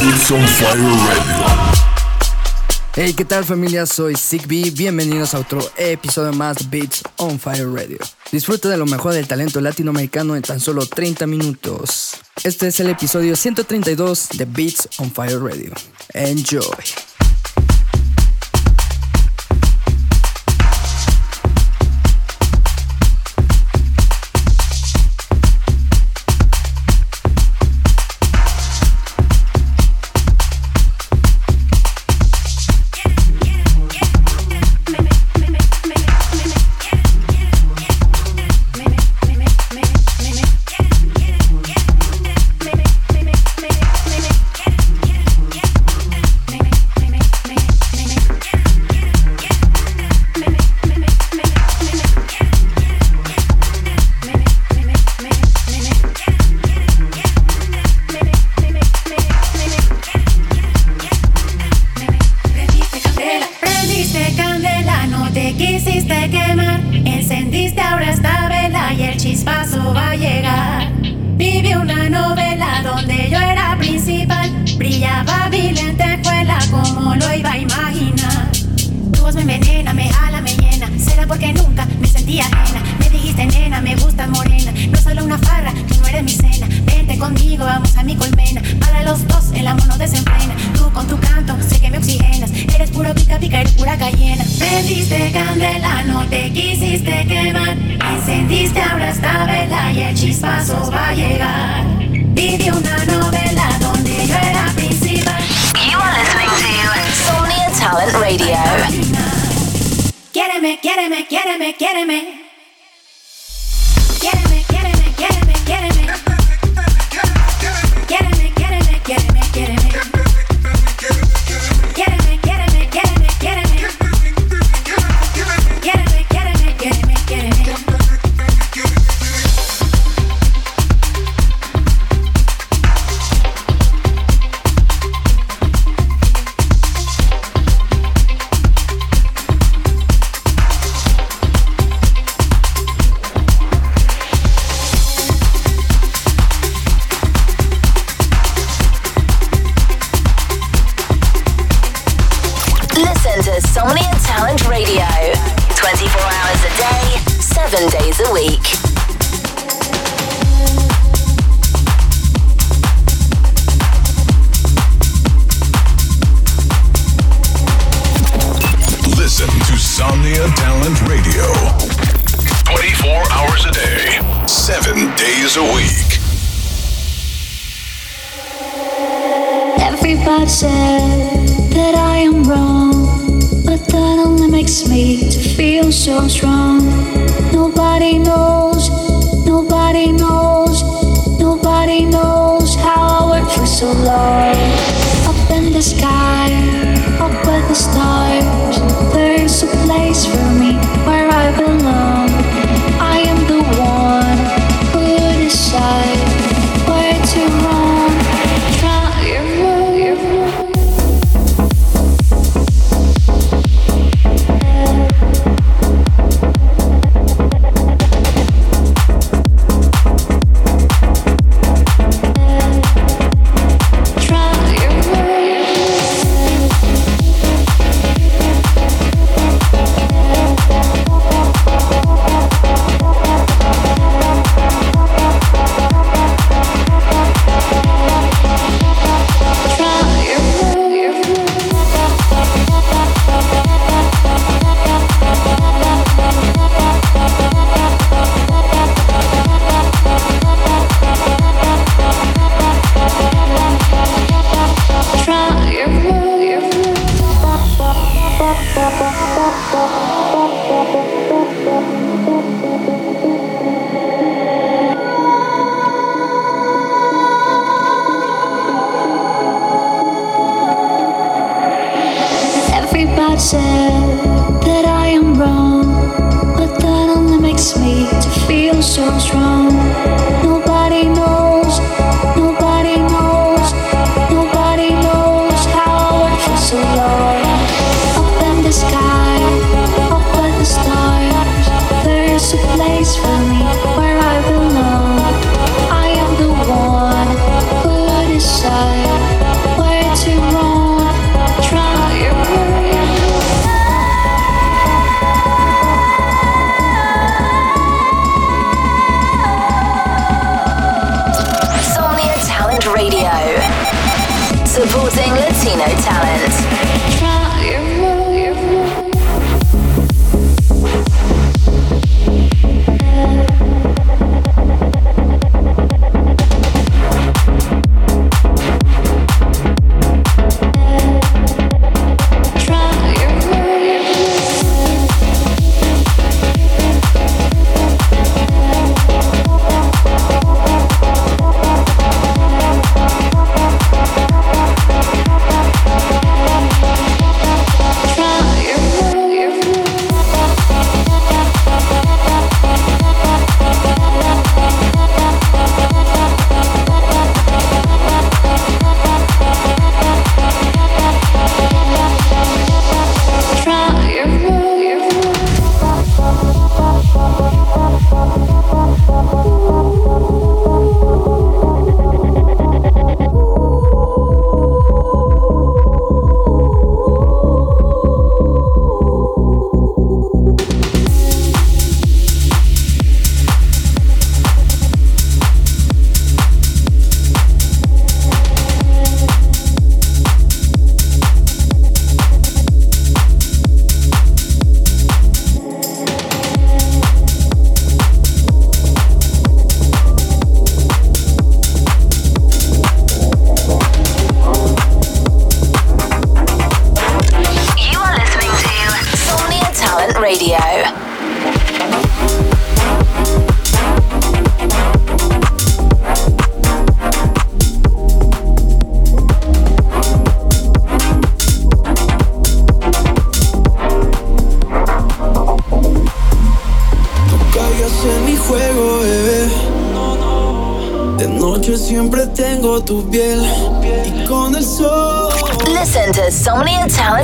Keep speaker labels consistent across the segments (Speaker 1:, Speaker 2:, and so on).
Speaker 1: It's on Fire Radio.
Speaker 2: Hey, ¿qué tal familia? Soy Sigby. Bienvenidos a otro episodio más de Beats on Fire Radio. Disfruta de lo mejor del talento latinoamericano en tan solo 30 minutos. Este es el episodio 132 de Beats on Fire Radio. Enjoy.
Speaker 3: Como lo iba a imaginar. Tu voz me envenena, me jala, me llena. Será porque nunca me sentía ajena. Me dijiste, nena, me gustas morena. No solo una farra, tú no eres mi cena. Vente conmigo, vamos a mi colmena. Para los dos, el amor no desenfrena. Tú con tu canto, sé que me oxigenas. Eres puro pica pica, eres pura cayena. Prendiste candela, no te quisiste quemar. Encendiste ahora esta vela y el chispazo va a llegar. Viví una novela donde yo era
Speaker 4: Talent Radio.
Speaker 3: Quiéreme, quiéreme, quiéreme, quiéreme. Quiéreme, Everybody said that I am wrong, but that only makes me to feel
Speaker 4: so strong. Nobody knows,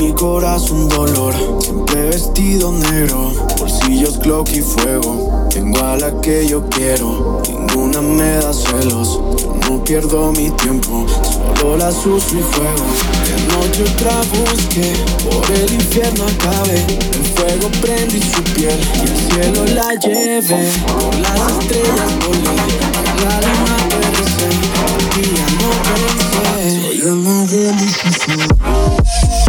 Speaker 1: mi corazón dolor. Siempre vestido
Speaker 5: negro, bolsillos, clock y
Speaker 1: fuego. Tengo a
Speaker 6: la que yo quiero, ninguna me da celos. Yo no pierdo mi tiempo, solo las uso y juego. De noche otra busqué, por el infierno acabe. El fuego prendí su piel y el cielo la lleve. Por las estrellas volé, la luna perece, día no pensé. in the revolution.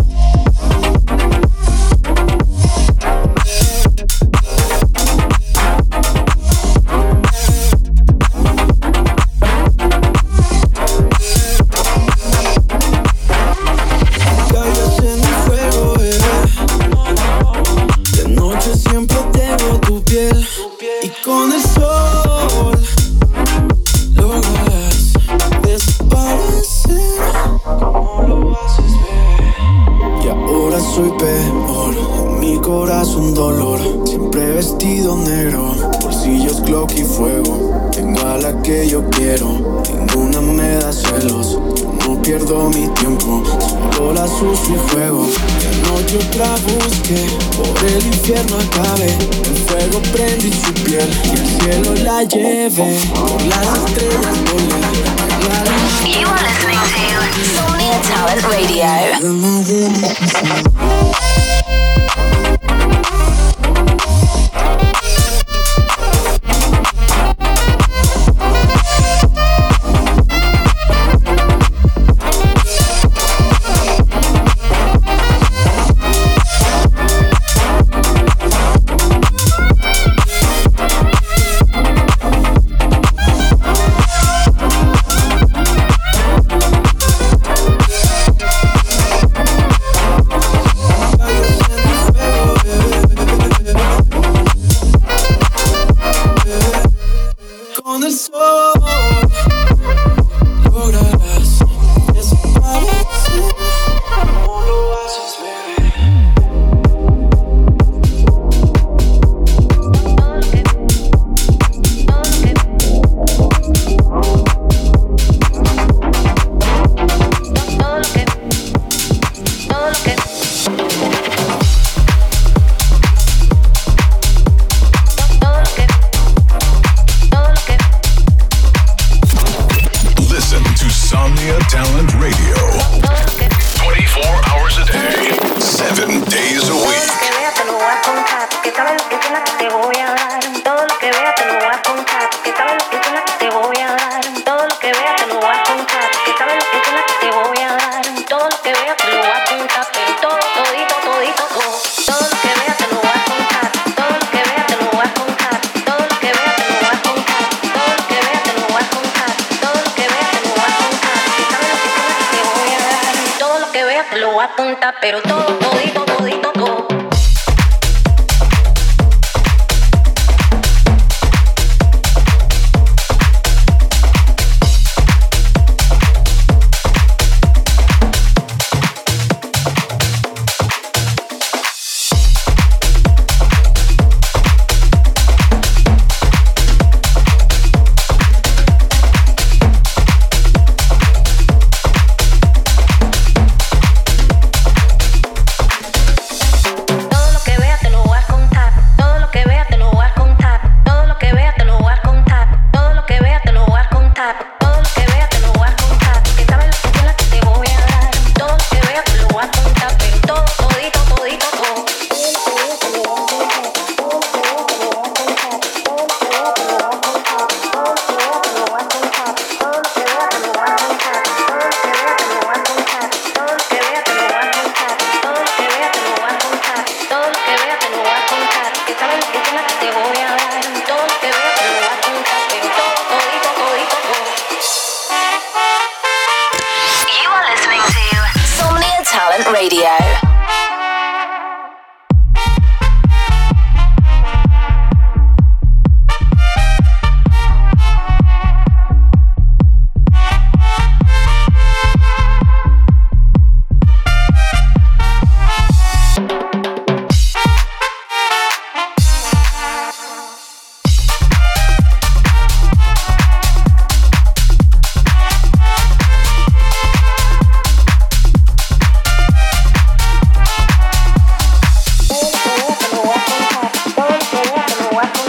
Speaker 6: what?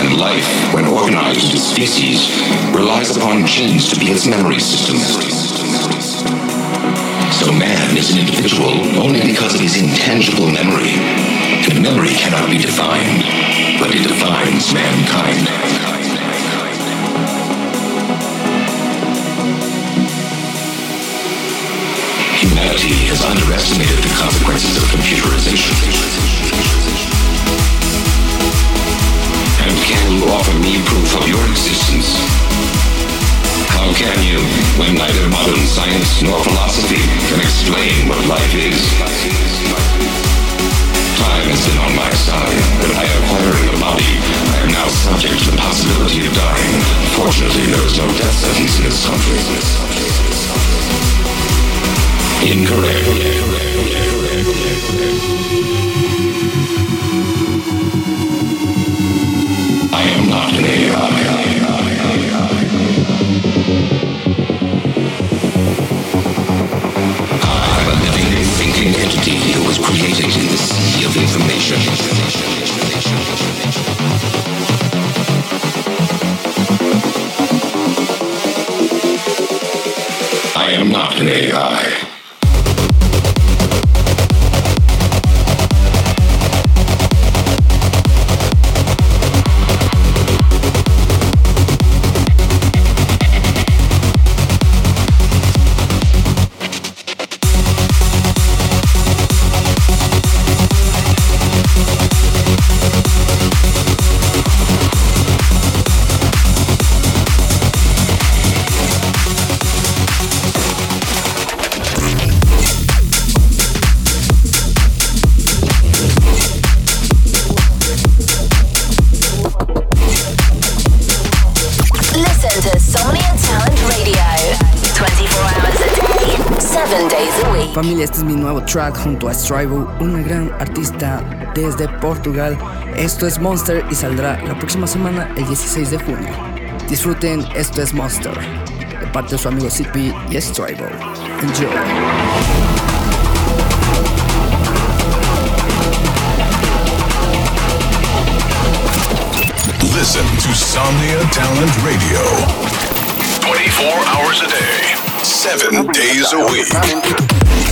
Speaker 7: And life, when organized into species, relies upon genes to be its memory system. So man is an individual only because of his intangible memory. And memory cannot be
Speaker 8: defined, but it defines mankind. Consequences of computerization? And can you offer me proof of your existence? How can you, when neither modern science nor philosophy can explain what life is? Time has been on my side, but I acquired a body. I am now subject to the possibility of dying. Fortunately, there is no death sentence in this country. I am not an AI,
Speaker 2: Familia, este es mi nuevo track junto a Strivo, una gran artista desde Portugal. Esto es Monster y saldrá la próxima semana, el 16 de junio. Disfruten, esto es Monster, de parte de su amigo CP y Strivo. Enjoy.
Speaker 1: Listen to Somnia Talent Radio.
Speaker 5: 24 hours a day.
Speaker 1: Seven days a week.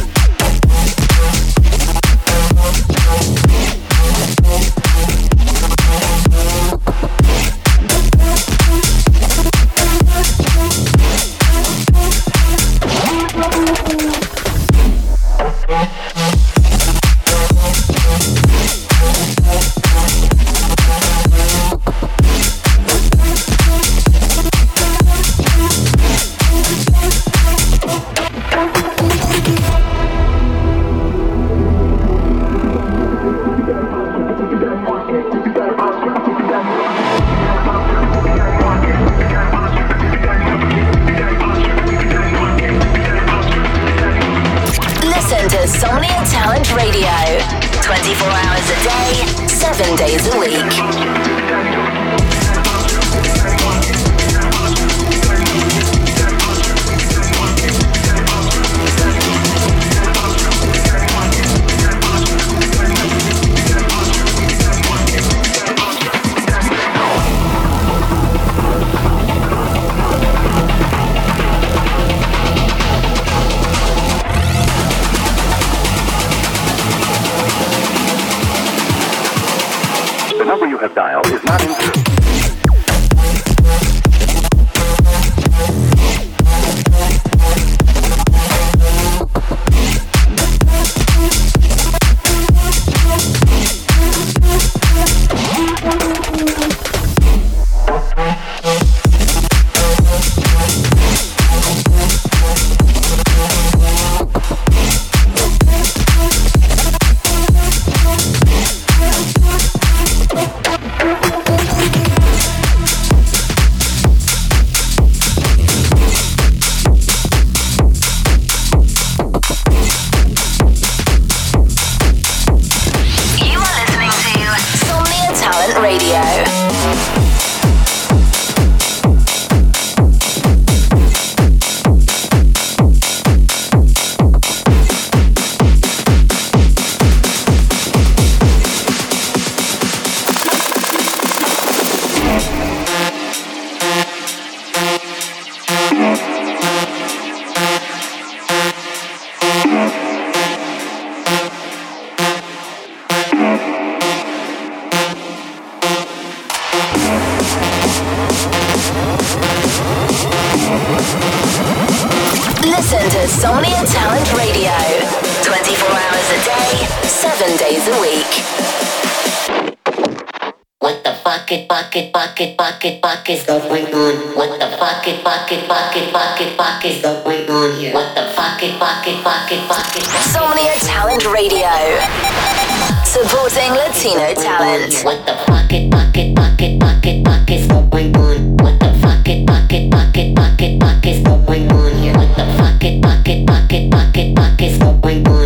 Speaker 4: 7 days a week.
Speaker 9: What the fuck it bucket bucket bucket bucket is going on? What the fuck it bucket bucket bucket bucket is going on here? What the fuck it bucket bucket bucket
Speaker 4: Somnia Talent Radio. Supporting Latino talent.
Speaker 9: What the fuck it bucket bucket bucket bucket is going on? What the fuck it bucket bucket bucket bucket is going on here? What the fuck it bucket bucket bucket bucket is going on?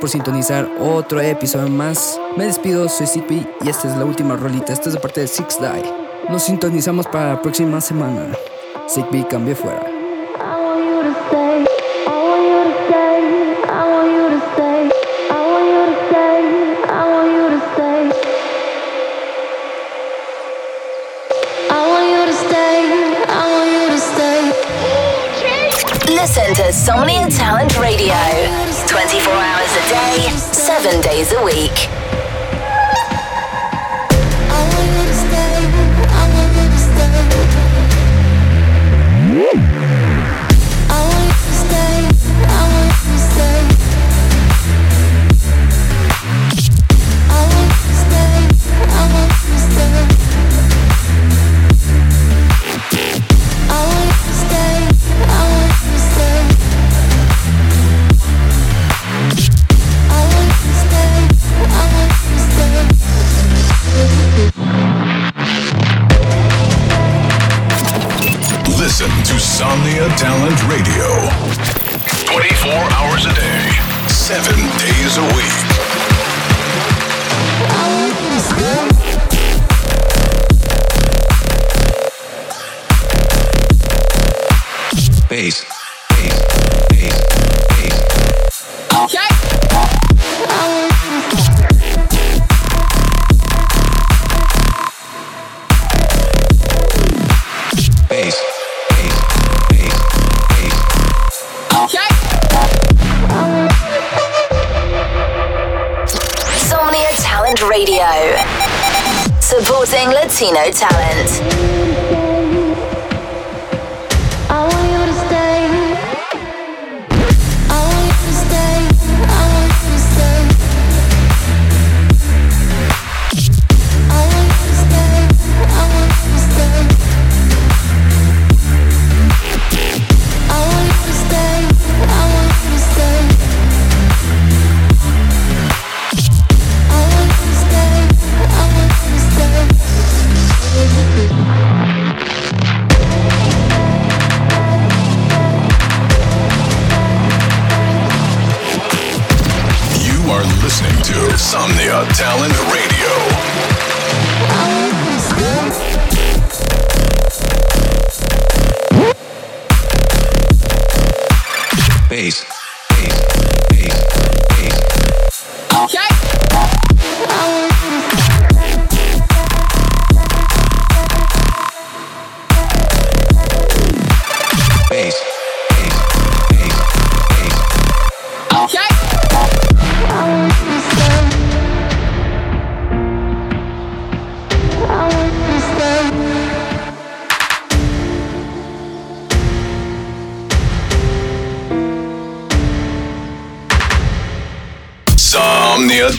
Speaker 2: Por sintonizar otro episodio más. Me despido, soy Zigbee y esta es la última rolita. Esta es de parte de Six Die. Nos sintonizamos para la próxima semana. Zigbee cambie fuera.
Speaker 4: Listen to Somnia 7 days a week.
Speaker 5: Talent Radio.
Speaker 10: Supporting Latino talent.
Speaker 5: Talent Radio.
Speaker 8: Bass.